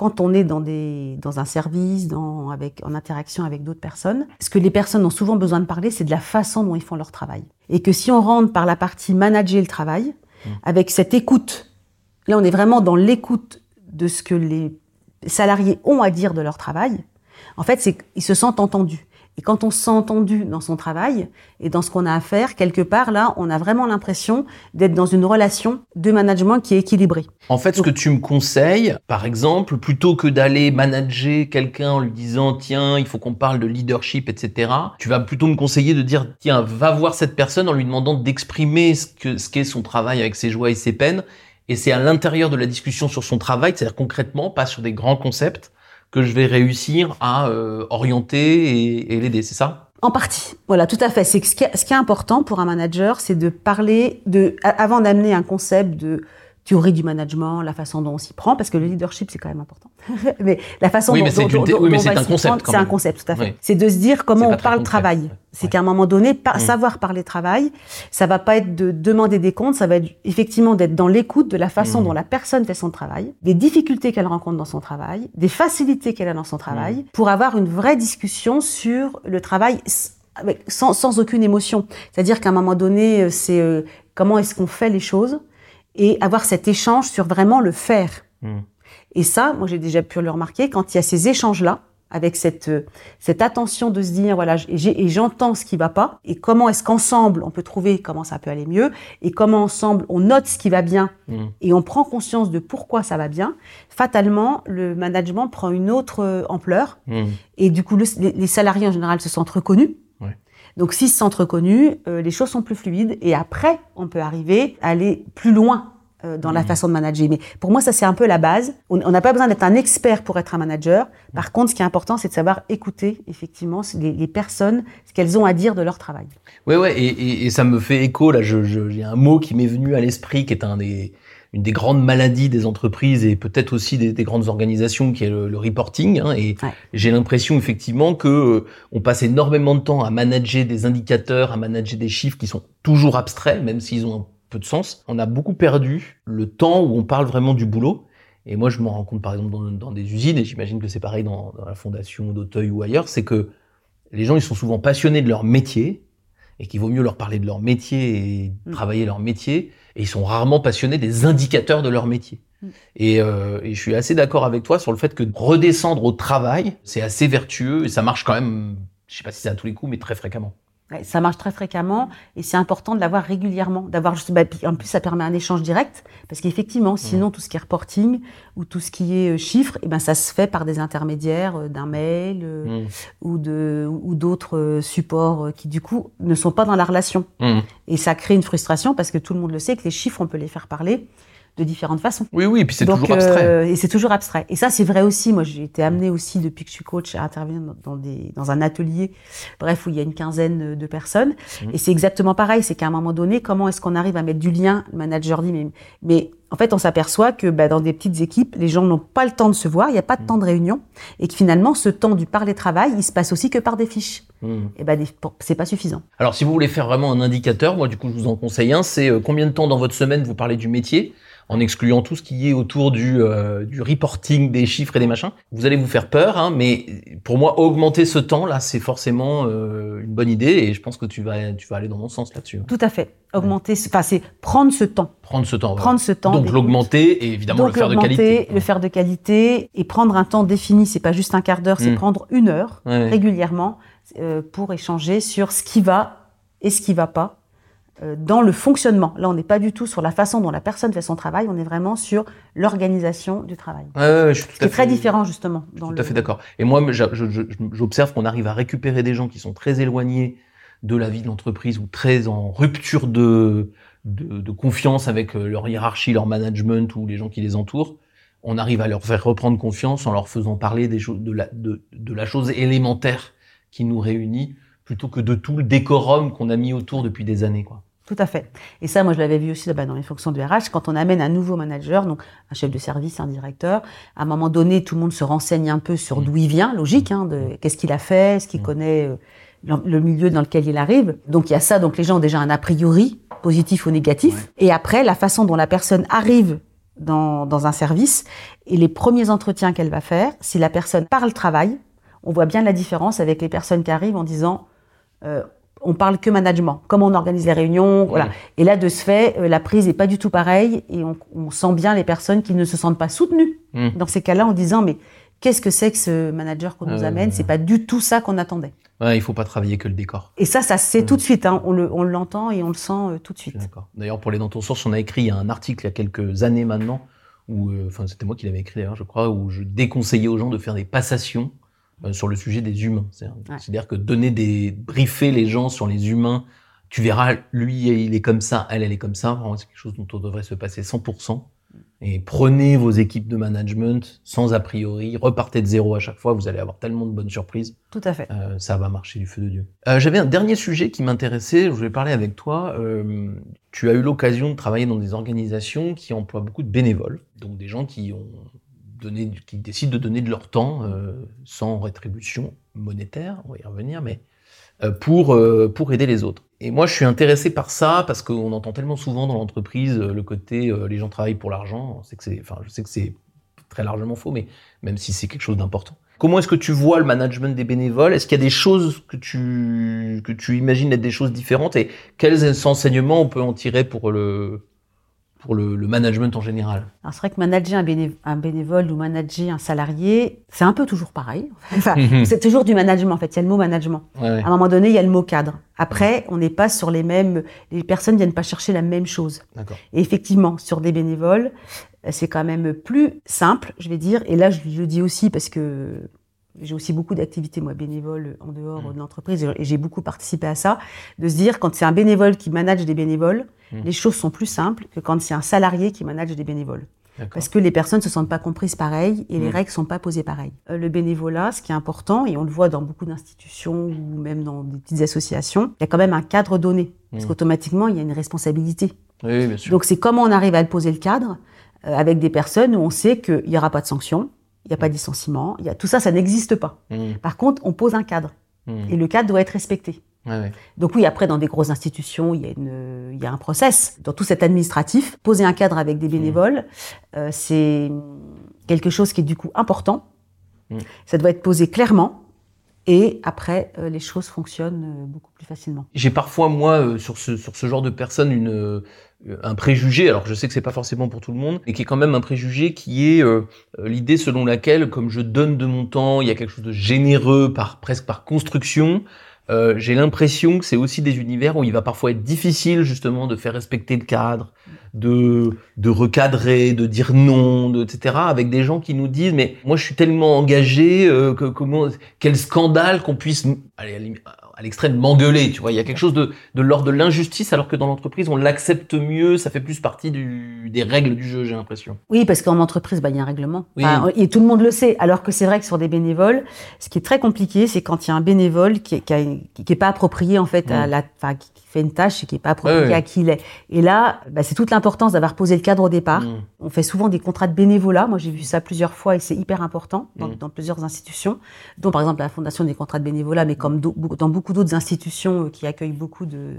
quand on est dans des dans un service, dans avec en interaction avec d'autres personnes, ce que les personnes ont souvent besoin de parler, c'est de la façon dont ils font leur travail. Et que si on rentre par la partie manager le travail, Mm. avec cette écoute, là, on est vraiment dans l'écoute de ce que les salariés ont à dire de leur travail. En fait, c'est qu'ils se sentent entendus. Et quand on se sent entendu dans son travail et dans ce qu'on a à faire, quelque part, là, on a vraiment l'impression d'être dans une relation de management qui est équilibrée. En fait, ce que tu me conseilles, par exemple, plutôt que d'aller manager quelqu'un en lui disant tiens, il faut qu'on parle de leadership, etc. Tu vas plutôt me conseiller de dire tiens, va voir cette personne en lui demandant d'exprimer ce que ce qu'est son travail avec ses joies et ses peines. Et c'est à l'intérieur de la discussion sur son travail, c'est-à-dire concrètement, pas sur des grands concepts, que je vais réussir à euh, orienter et, l'aider. C'est ça? En partie. Voilà, tout à fait. C'est ce qui est, ce qui est important pour un manager, c'est de parler de, avant d'amener un concept de théorie du management, la façon dont on s'y prend, parce que le leadership c'est quand même important. [laughs] mais la façon Oui, dont, mais c'est dont- dont- oui, mais c'est va un s'y concept, C'est un concept, tout à fait. Oui. C'est de se dire comment on parle travail. ouais. C'est Ouais. qu'à un moment donné, par- Mm. savoir parler travail, ça va pas être de demander des comptes, ça va être effectivement d'être dans l'écoute de la façon Mm. dont la personne fait son travail, des difficultés qu'elle rencontre dans son travail, des facilités qu'elle a dans son travail, Mm. pour avoir une vraie discussion sur le travail avec, sans, sans aucune émotion. C'est-à-dire qu'à un moment donné, euh, c'est euh, comment est-ce qu'on fait les choses et avoir cet échange sur vraiment le faire. Mm. Et ça, moi j'ai déjà pu le remarquer, quand il y a ces échanges-là, avec cette, euh, cette attention de se dire, voilà, et j'entends ce qui va pas, et comment est-ce qu'ensemble on peut trouver comment ça peut aller mieux, et comment ensemble on note ce qui va bien, Mm. et on prend conscience de pourquoi ça va bien, fatalement, le management prend une autre euh, ampleur, Mm. et du coup, le- les, les salariés en général se sentent reconnus. Donc, s'ils se sentent reconnus, euh, les choses sont plus fluides, et après, on peut arriver à aller plus loin euh, dans la façon de manager. Mais pour moi, ça c'est un peu la base. On n'a pas besoin d'être un expert pour être un manager. Par contre, ce qui est important, c'est de savoir écouter effectivement les, les personnes, ce qu'elles ont à dire de leur travail. Ouais, ouais, et, et, et ça me fait écho, là, j'ai un mot qui m'est venu à l'esprit, qui est un des, une des grandes maladies des entreprises et peut-être aussi des, des grandes organisations, qui est le, le reporting. hein, et Ouais. j'ai l'impression effectivement que euh, on passe énormément de temps à manager des indicateurs, à manager des chiffres qui sont toujours abstraits, même s'ils ont un peu de sens. On a beaucoup perdu le temps où on parle vraiment du boulot. Et moi, je m'en rends compte, par exemple, dans, dans des usines, et j'imagine que c'est pareil dans, dans la fondation d'Auteuil ou ailleurs, c'est que les gens, ils sont souvent passionnés de leur métier, et qu'il vaut mieux leur parler de leur métier et Mm. travailler leur métier, et ils sont rarement passionnés des indicateurs de leur métier. Mm. Et, euh, et je suis assez d'accord avec toi sur le fait que redescendre au travail, c'est assez vertueux, et ça marche quand même, je sais pas si c'est à tous les coups, mais très fréquemment. Ouais, ça marche très fréquemment et c'est important de l'avoir régulièrement, d'avoir juste, bah, en plus ça permet un échange direct parce qu'effectivement, sinon tout ce qui est reporting ou tout ce qui est euh, chiffres, et ben ça se fait par des intermédiaires euh, d'un mail euh, Mm. ou de ou d'autres supports qui du coup ne sont pas dans la relation Mm. et ça crée une frustration parce que tout le monde le sait que les chiffres on peut les faire parler de différentes façons. Oui, oui, puis c'est toujours abstrait. euh, et c'est toujours abstrait. Et ça, c'est vrai aussi. Moi, j'ai été amenée aussi depuis que je suis coach à intervenir dans, des, dans un atelier, bref, où il y a une quinzaine de personnes. Mhm. Et c'est exactement pareil. C'est qu'à un moment donné, comment est-ce qu'on arrive à mettre du lien Le manager dit, mais, mais en fait, on s'aperçoit que bah, dans des petites équipes, les gens n'ont pas le temps de se voir, il n'y a pas de Mhm. temps de réunion, et que finalement, ce temps du parler-travail, il se passe aussi que par des fiches. Mm. Et ben, pour- c'est pas suffisant. Alors, si vous voulez faire vraiment un indicateur, moi, du coup, je vous en conseille un, c'est euh, combien de temps dans votre semaine vous parlez du métier, en excluant tout ce qui est autour du, euh, du reporting, des chiffres et des machins. Vous allez vous faire peur, hein, mais pour moi, augmenter ce temps-là, c'est forcément euh, une bonne idée, et je pense que tu vas, tu vas aller dans mon sens là-dessus. Tout à fait. Augmenter, enfin, c'est prendre ce temps. Prendre ce temps. Prendre ce temps. Donc l'augmenter et évidemment Donc le faire de l'augmenter, qualité. le faire de qualité et prendre un temps défini, c'est pas juste un quart d'heure, c'est Mm. prendre une heure Ouais. régulièrement euh, pour échanger sur ce qui va et ce qui va pas dans le fonctionnement. Là, on n'est pas du tout sur la façon dont la personne fait son travail, on est vraiment sur l'organisation du travail. Ouais, ouais, ouais, je suis tout Ce qui à est très différent justement. Je suis Dans tout le... à fait d'accord. Et moi, j'observe qu'on arrive à récupérer des gens qui sont très éloignés de la vie de l'entreprise ou très en rupture de, de, de confiance avec euh, leur hiérarchie, leur management ou les gens qui les entourent. On arrive à leur faire reprendre confiance en leur faisant parler des choses, de la, de, de la chose élémentaire qui nous réunit plutôt que de tout le décorum qu'on a mis autour depuis des années, quoi. Tout à fait. Et ça, moi, je l'avais vu aussi bah, dans les fonctions de RH. Quand on amène un nouveau manager, donc un chef de service, un directeur, à un moment donné, tout le monde se renseigne un peu sur Mm. d'où il vient, logique, hein, de qu'est-ce qu'il a fait, est-ce qu'il Mm. connaît euh, le le milieu dans lequel il arrive. Donc il y a ça, donc les gens ont déjà un a priori, positif ou négatif. Ouais. Et après, la façon dont la personne arrive dans, dans un service et les premiers entretiens qu'elle va faire, si la personne parle travail, on voit bien la différence avec les personnes qui arrivent en disant euh, on parle que management, comment on organise les réunions, voilà. Et là, de ce fait, euh, la prise est pas du tout pareille et on, on sent bien les personnes qui ne se sentent pas soutenues Mm. dans ces cas-là en disant mais qu'est-ce que c'est que ce manager qu'on nous Euh, amène? C'est pas du tout ça qu'on attendait. Ouais, il faut pas travailler que le décor. Et ça, ça c'est Mm. tout de suite. Hein, on le- on l'entend et on le sent euh, tout de suite. d'accord. D'ailleurs, pour les Danton Source, on a écrit un article il y a quelques années maintenant, où, euh, enfin, c'était moi qui l'avais écrit d'ailleurs, je crois, où je déconseillais aux gens de faire des passations sur le sujet des humains. Ouais. C'est-à-dire que donner des, briefer les gens sur les humains, tu verras, lui, il est comme ça, elle, elle est comme ça. C'est quelque chose dont on devrait se passer 100%. et prenez vos équipes de management sans a priori, repartez de zéro à chaque fois, vous allez avoir tellement de bonnes surprises. Tout à fait. Euh, ça va marcher du feu de Dieu. Euh, J'avais un dernier sujet qui m'intéressait, je voulais parler avec toi. Euh, tu as eu l'occasion de travailler dans des organisations qui emploient beaucoup de bénévoles, donc des gens qui ont donné, qui décident de donner de leur temps euh, sans rétribution monétaire, on va y revenir, mais euh, pour, euh, pour aider les autres. Et moi, je suis intéressé par ça parce qu'on entend tellement souvent dans l'entreprise le côté les gens travaillent pour l'argent. Enfin, je sais que c'est très largement faux, mais même si c'est quelque chose d'important. Comment est-ce que tu vois le management des bénévoles? Est-ce qu'il y a des choses que tu que tu imagines être des choses différentes? Et quels enseignements on peut en tirer pour le pour le, le management en général Alors c'est vrai que manager un, béné- un bénévole ou manager un salarié, c'est un peu toujours pareil. [laughs] Enfin, Mhm. c'est toujours du management en fait. Il y a le mot management. Ouais, ouais. À un moment donné, il y a le mot cadre. Après, on n'est pas sur les mêmes. Les personnes viennent pas chercher la même chose. Et effectivement, sur des bénévoles, c'est quand même plus simple, je vais dire. Et là, je le dis aussi parce que j'ai aussi beaucoup d'activités, moi, bénévoles en dehors Mm. de l'entreprise, et j'ai beaucoup participé à ça, de se dire, quand c'est un bénévole qui manage des bénévoles, Mm. les choses sont plus simples que quand c'est un salarié qui manage des bénévoles. Parce que les personnes se sentent pas comprises pareil et les Mm. règles sont pas posées pareil. Euh, le bénévolat, ce qui est important, et on le voit dans beaucoup d'institutions ou même dans des petites associations, il y a quand même un cadre donné. Parce qu'automatiquement, il y a une responsabilité. Oui, bien sûr. Donc c'est comment on arrive à poser le cadre euh, avec des personnes où on sait qu'il n'y aura pas de sanction, il n'y a pas de licenciement, il y a, tout ça, ça n'existe pas. Mm, Par contre, on pose un cadre mm. et le cadre doit être respecté. Ouais, ouais. Donc oui, après, dans des grosses institutions, il y a, une, il y a un process. Dans tout cet administratif, poser un cadre avec des bénévoles, euh, c'est quelque chose qui est du coup important. Mm. Ça doit être posé clairement. Et après, euh, les choses fonctionnent euh, beaucoup plus facilement. J'ai parfois moi euh, sur ce sur ce genre de personnes une un préjugé. Alors je sais que c'est pas forcément pour tout le monde, mais qui est quand même un préjugé qui est l'idée selon laquelle comme je donne de mon temps, il y a quelque chose de généreux par presque par construction. J'ai l'impression que c'est aussi des univers où il va parfois être difficile justement de faire respecter le cadre, de de recadrer, de dire non, de, etc. Avec des gens qui nous disent mais moi je suis tellement engagé euh, que comment quel scandale qu'on puisse aller à l'extrême m'engueuler, tu vois. Il y a quelque chose de, de l'ordre de l'injustice, alors que dans l'entreprise, on l'accepte mieux, ça fait plus partie du, des règles du jeu, j'ai l'impression. Oui, parce qu'en entreprise, bah, il y a un règlement. Oui. Enfin, et tout le monde le sait. Alors que c'est vrai que sur des bénévoles, ce qui est très compliqué, c'est quand il y a un bénévole qui, est- qui, a une- qui- qui est pas approprié en fait à Mm. la, enfin, qui fait une tâche qui est pas approprié Ouais, ouais. à qui il est. Et là, bah, c'est toute l'importance d'avoir posé le cadre au départ. Mm. On fait souvent des contrats de bénévolat. Moi, j'ai vu ça plusieurs fois et c'est hyper important dans, Mm. dans plusieurs institutions, dont par exemple la Fondation des contrats de bénévolat, mais comme dans beaucoup d'autres institutions euh, qui accueillent beaucoup de,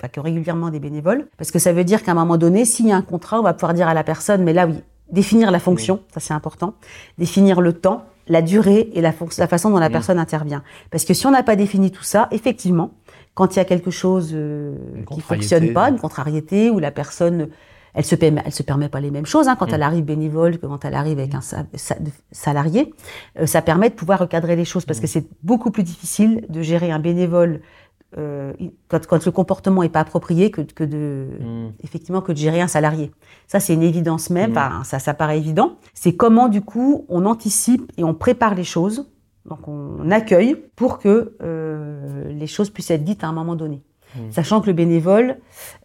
enfin, qui ont régulièrement des bénévoles. Parce que ça veut dire qu'à un moment donné, s'il y a un contrat, on va pouvoir dire à la personne, mais là, oui, définir la fonction, ça c'est important, définir le temps, la durée et la, la façon dont la Mm. personne intervient. Parce que si on n'a pas défini tout ça, effectivement, quand il y a quelque chose euh, qui fonctionne pas, une contrariété, où la personne, elle se permet, elle se permet pas les mêmes choses hein, quand Mm. elle arrive bénévole que quand elle arrive avec un sa- sa- salarié, euh, ça permet de pouvoir recadrer les choses parce Mm. que c'est beaucoup plus difficile de gérer un bénévole euh, quand, quand le comportement est pas approprié que, que de Mm. effectivement que de gérer un salarié. Ça, c'est une évidence même. Mm. Enfin, ça, ça paraît évident. C'est comment, du coup, on anticipe et on prépare les choses. Donc, on accueille pour que euh, les choses puissent être dites à un moment donné. Mm. Sachant que le bénévole,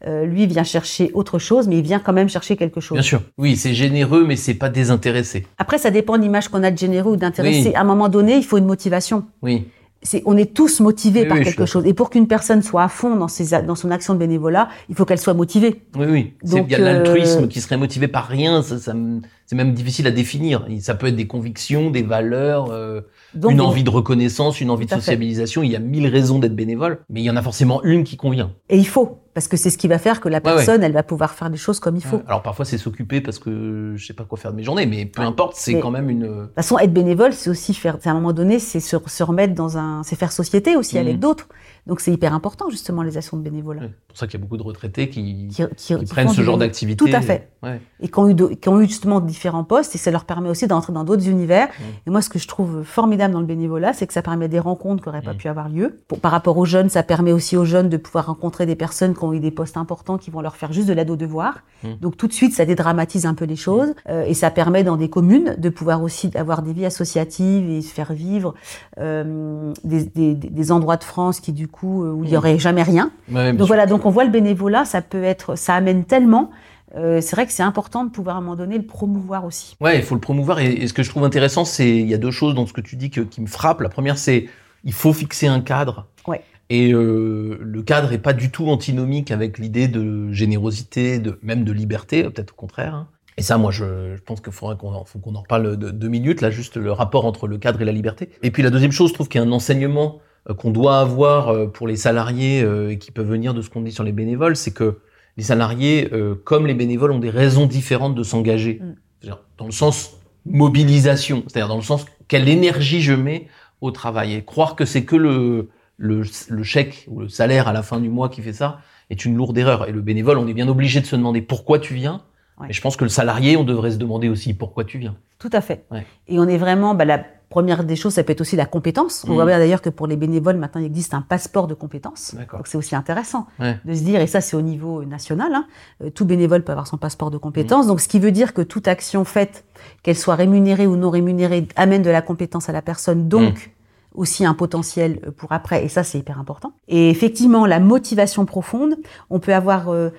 euh, lui, vient chercher autre chose, mais il vient quand même chercher quelque chose. Bien sûr. Oui, c'est généreux, mais c'est pas désintéressé. Après, ça dépend de l'image qu'on a de généreux ou d'intéressé. Oui. À un moment donné, il faut une motivation. Oui. C'est, on est tous motivés Oui, par oui, quelque chose. Et pour qu'une personne soit à fond dans, ses, dans son action de bénévolat, il faut qu'elle soit motivée. Oui, oui. Il y a l'altruisme euh, qui serait motivé par rien. Ça, ça me- c'est même difficile à définir. Ça peut être des convictions, des valeurs, euh, Donc, une envie de reconnaissance, une envie de fait. sociabilisation. Il y a mille raisons d'être bénévole, mais il y en a forcément une qui convient. Et il faut, parce que c'est ce qui va faire que la ouais. personne, elle va pouvoir faire des choses comme il faut. Euh, Alors parfois c'est s'occuper parce que je sais pas quoi faire de mes journées, mais peu Ouais. importe, c'est quand même une. De toute façon, être bénévole, c'est aussi faire, c'est à un moment donné, c'est se, se remettre dans un, c'est faire société aussi Mhm. avec d'autres. Donc c'est hyper important justement les actions de bénévolat. Ouais. C'est pour ça qu'il y a beaucoup de retraités qui, Qui, qui- qui qui prennent ce genre d'activité. Tout à fait. Ouais. Et qui ont eu, de- qui ont eu justement différents postes et ça leur permet aussi d'entrer dans d'autres univers. Et moi, ce que je trouve formidable dans le bénévolat, c'est que ça permet des rencontres qui n'auraient pas Mhm. pu avoir lieu. Pour- par rapport aux jeunes, ça permet aussi aux jeunes de pouvoir rencontrer des personnes qui ont eu des postes importants, qui vont leur faire juste de l'aide aux devoirs. Mhm. Donc tout de suite, ça dédramatise un peu les choses Euh, et ça permet dans des communes de pouvoir aussi avoir des vies associatives et se faire vivre euh, des, des- des endroits de France qui du coup euh, où il y Mhm. aurait jamais rien. Ouais, Donc voilà, donc on voit le bénévolat, ça peut être, ça amène tellement euh, c'est vrai que c'est important de pouvoir à un moment donné le promouvoir aussi. Ouais, il faut le promouvoir. Et, ce que je trouve intéressant, c'est il y a deux choses dans ce que tu dis qui me frappent. La première, c'est il faut fixer un cadre. Ouais. Et euh, le cadre est pas du tout antinomique avec l'idée de générosité, de même de liberté, peut-être au contraire. Hein. Et ça, moi, je, je pense qu'il faudrait qu'on en, faut qu'on en reparle de deux minutes, là, juste le rapport entre le cadre et la liberté. Et puis la deuxième chose, je trouve qu'il y a un enseignement qu'on doit avoir euh, pour les salariés euh, et qui peut venir de ce qu'on dit sur les bénévoles, c'est que les salariés, comme les bénévoles, ont des raisons différentes de s'engager. Mm. Dans le sens mobilisation, c'est-à-dire dans le sens quelle énergie je mets au travail. Et croire que c'est que le, le, le, chèque ou le salaire à la fin du mois qui fait ça est une lourde erreur. Et le bénévole, on est bien obligé de se demander pourquoi tu viens. Et je pense que le salarié, on devrait se demander aussi pourquoi tu viens. Tout à fait. Et on est vraiment, bah, la première des choses, ça peut être aussi la compétence. On voit mmh. bien d'ailleurs que pour les bénévoles, maintenant, il existe un passeport de compétences. Donc c'est aussi intéressant de se dire, et ça c'est au niveau national, hein, euh, tout bénévole peut avoir son passeport de compétences. Mmh. Donc ce qui veut dire que toute action faite, qu'elle soit rémunérée ou non rémunérée, amène de la compétence à la personne. Donc mmh aussi un potentiel euh, pour après, et ça c'est hyper important. Et effectivement, la motivation profonde, on peut avoir euh,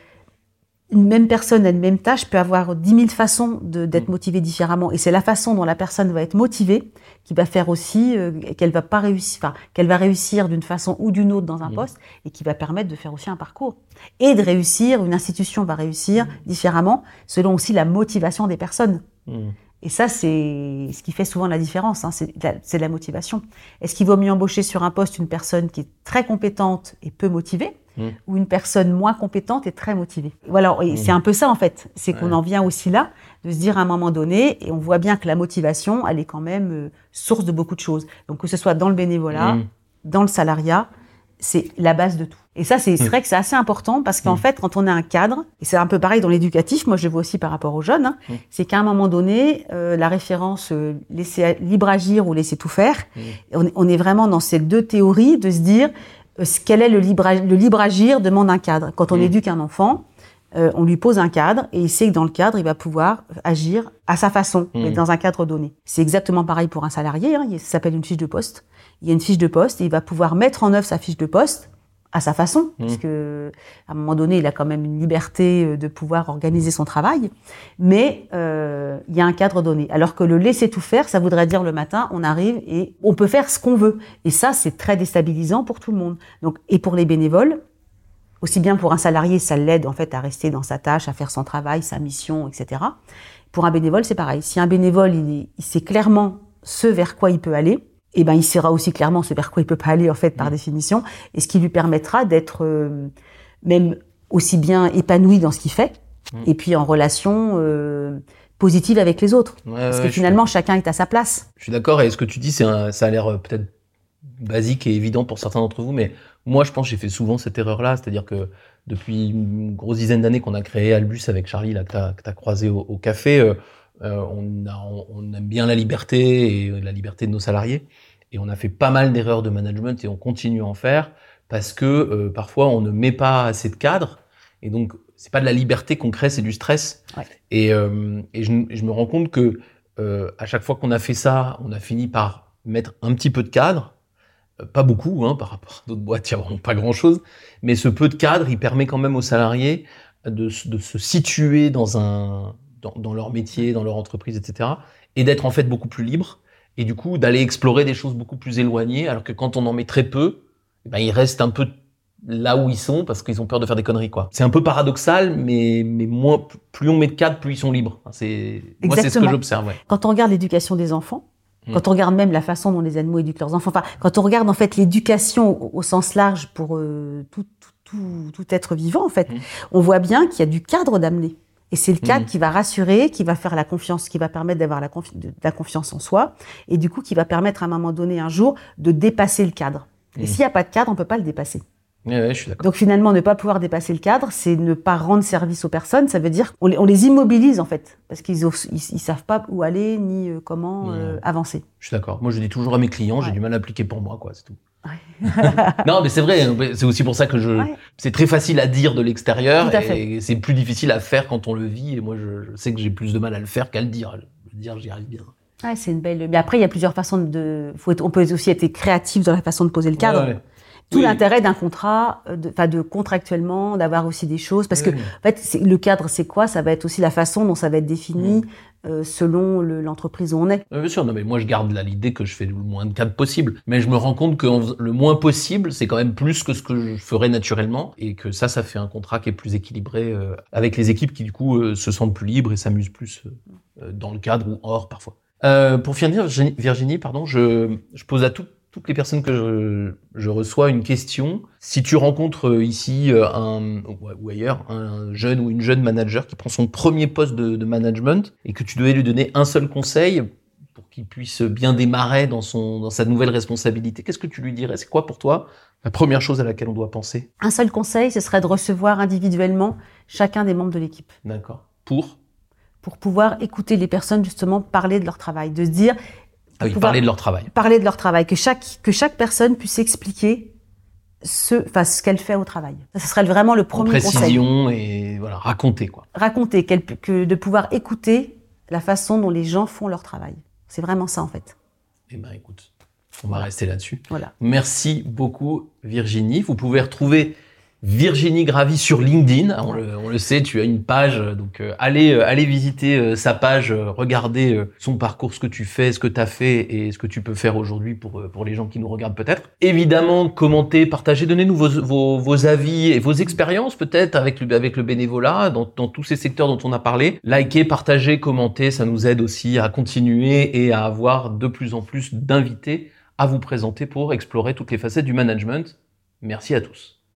une même personne à une même tâche peut avoir dix mille façons d'être mm. motivée différemment, et c'est la façon dont la personne va être motivée qui va faire aussi euh, qu'elle va pas réussir, enfin, qu'elle va réussir d'une façon ou d'une autre dans un mm. poste, et qui va permettre de faire aussi un parcours et de réussir. Une institution va réussir mm. différemment selon aussi la motivation des personnes. Et ça, c'est ce qui fait souvent la différence, hein, c'est la, la, motivation. Est-ce qu'il vaut mieux embaucher sur un poste une personne qui est très compétente et peu motivée, mmh. ou une personne moins compétente et très motivée Voilà, mmh. c'est un peu ça en fait, c'est qu'on en vient aussi là, de se dire à un moment donné, et on voit bien que la motivation, elle est quand même euh, source de beaucoup de choses. Donc que ce soit dans le bénévolat, mmh. dans le salariat, c'est la base de tout. Et ça, c'est hmm. vrai que c'est assez important parce qu'en fait, quand on a un cadre, et c'est un peu pareil dans l'éducatif, moi je le vois aussi par rapport aux jeunes, hein, c'est qu'à un moment donné, euh, la référence euh, laisser libre agir ou laisser tout faire, on, on, est vraiment dans ces deux théories de se dire quel est le libre, le libre agir demande un cadre. Quand on éduque un enfant, euh, on lui pose un cadre et il sait que dans le cadre, il va pouvoir agir à sa façon, mais dans un cadre donné. C'est exactement pareil pour un salarié, hein, ça s'appelle une fiche de poste. Il y a une fiche de poste et il va pouvoir mettre en œuvre sa fiche de poste à sa façon, mmh. puisque à un moment donné, il a quand même une liberté euh, de pouvoir organiser son travail, mais euh, il y a un cadre donné. Alors que le laisser tout faire, ça voudrait dire le matin, on arrive et on peut faire ce qu'on veut. Et ça, c'est très déstabilisant pour tout le monde. Donc, et pour les bénévoles, aussi bien pour un salarié, ça l'aide en fait à rester dans sa tâche, à faire son travail, sa mission, etc. Pour un bénévole, c'est pareil. Si un bénévole, il, il sait clairement ce vers quoi il peut aller, eh ben il saura aussi clairement ce vers quoi il peut pas aller en fait par mm. définition, et ce qui lui permettra d'être euh, même aussi bien épanoui dans ce qu'il fait, mm. et puis en relation euh, positive avec les autres, parce que finalement chacun est à sa place. Je suis d'accord, et ce que tu dis, c'est ça a l'air euh, peut-être basique et évident pour certains d'entre vous, mais moi je pense que j'ai fait souvent cette erreur-là, c'est-à-dire que depuis une grosse dizaine d'années qu'on a créé Albus avec Charlie, là, que tu as, croisé au, au café, euh, on, on, aime bien la liberté et la liberté de nos salariés. Et on a fait pas mal d'erreurs de management et on continue à en faire parce que euh, parfois on ne met pas assez de cadre. Et donc, c'est pas de la liberté qu'on crée, c'est du stress. Et, euh, et je, je, me rends compte que euh, à chaque fois qu'on a fait ça, on a fini par mettre un petit peu de cadre. Pas beaucoup, hein, par rapport à d'autres boîtes, il n'y a vraiment pas grand-chose. Mais ce peu de cadre, il permet quand même aux salariés de, de se situer dans un, dans, leur métier, dans leur entreprise, etc. Et d'être en fait beaucoup plus libre. Et du coup, d'aller explorer des choses beaucoup plus éloignées, alors que quand on en met très peu, eh ben, ils restent un peu là où ils sont parce qu'ils ont peur de faire des conneries quoi. C'est un peu paradoxal mais mais moins plus on met de cadre plus ils sont libres. C'est moi c'est ce que j'observe. Ouais. Quand on regarde l'éducation des enfants, hmm. quand on regarde même la façon dont les animaux éduquent leurs enfants, enfin quand on regarde en fait l'éducation au, sens large pour euh, tout, tout, tout, être vivant en fait, hmm. on voit bien qu'il y a du cadre d'amener. Et c'est le cadre mmh. qui va rassurer, qui va faire la confiance, qui va permettre d'avoir la, la, confiance en soi, et du coup qui va permettre à un moment donné, un jour, de dépasser le cadre. Et mmh. s'il n'y a pas de cadre, on peut pas le dépasser. Ouais, je suis Donc finalement, ne pas pouvoir dépasser le cadre, c'est ne pas rendre service aux personnes. Ça veut dire qu'on les, on les immobilise en fait, parce qu'ils ils, savent pas où aller ni euh, comment euh, avancer. Je suis d'accord. Moi, je dis toujours à mes clients, j'ai du mal à appliquer pour moi, quoi. C'est tout. [laughs] non, mais c'est vrai. C'est aussi pour ça que je. C'est très facile à dire de l'extérieur et c'est plus difficile à faire quand on le vit. Et moi, je, sais que j'ai plus de mal à le faire qu'à le dire. Le dire, j'y arrive bien. Ouais, c'est une belle. Mais après, il y a plusieurs façons de. Faut on peut aussi être créatif dans la façon de poser le cadre. Tout Oui. l'intérêt d'un contrat, euh, de, enfin de contractuellement, d'avoir aussi des choses, parce que Oui. en fait, le cadre, c'est quoi? Ça va être aussi la façon dont ça va être défini Mm. euh, selon le- l'entreprise où on est. Euh, Bien sûr, non, mais moi je garde l'idée que je fais le moins de cadres possible. Mais je me rends compte que le moins possible, c'est quand même plus que ce que je ferais naturellement. Et que ça, ça fait un contrat qui est plus équilibré euh, avec les équipes qui du coup euh, se sentent plus libres et s'amusent plus euh, dans le cadre ou hors parfois. Euh, pour finir, Virginie, pardon, je, je pose à tout- toutes les personnes que je, je reçois une question. Si tu rencontres euh, ici euh, un, ou ou ailleurs un jeune ou une jeune manager qui prend son premier poste de, de management et que tu devais lui donner un seul conseil pour qu'il puisse bien démarrer dans, son, dans sa nouvelle responsabilité, qu'est-ce que tu lui dirais? C'est quoi pour toi la première chose à laquelle on doit penser? Un seul conseil, ce serait de recevoir individuellement chacun des membres de l'équipe D'accord. Pour? Pour pouvoir écouter les personnes justement parler de leur travail, de se dire ah oui, parler de leur travail. parler de leur travail, que chaque que chaque personne puisse expliquer ce, enfin, ce qu'elle fait au travail. Ça, ce serait vraiment le En premier conseil. précision et voilà, raconter quoi. Raconter, que de pouvoir écouter la façon dont les gens font leur travail. C'est vraiment ça en fait. Eh ben écoute, on va rester là-dessus. Voilà. Merci beaucoup Virginie. Vous pouvez retrouver Virginie Gravy sur LinkedIn. On le, on le sait, tu as une page, donc euh, allez, euh, allez visiter euh, sa page, euh, regardez euh, son parcours, ce que tu fais, ce que tu as fait et ce que tu peux faire aujourd'hui pour, euh, pour les gens qui nous regardent peut-être. Évidemment, commentez, partagez, donnez-nous vos, vos, vos avis et vos expériences peut-être avec le, avec le bénévolat dans, dans tous ces secteurs dont on a parlé. Likez, partagez, commentez, ça nous aide aussi à continuer et à avoir de plus en plus d'invités à vous présenter pour explorer toutes les facettes du management. Merci à tous.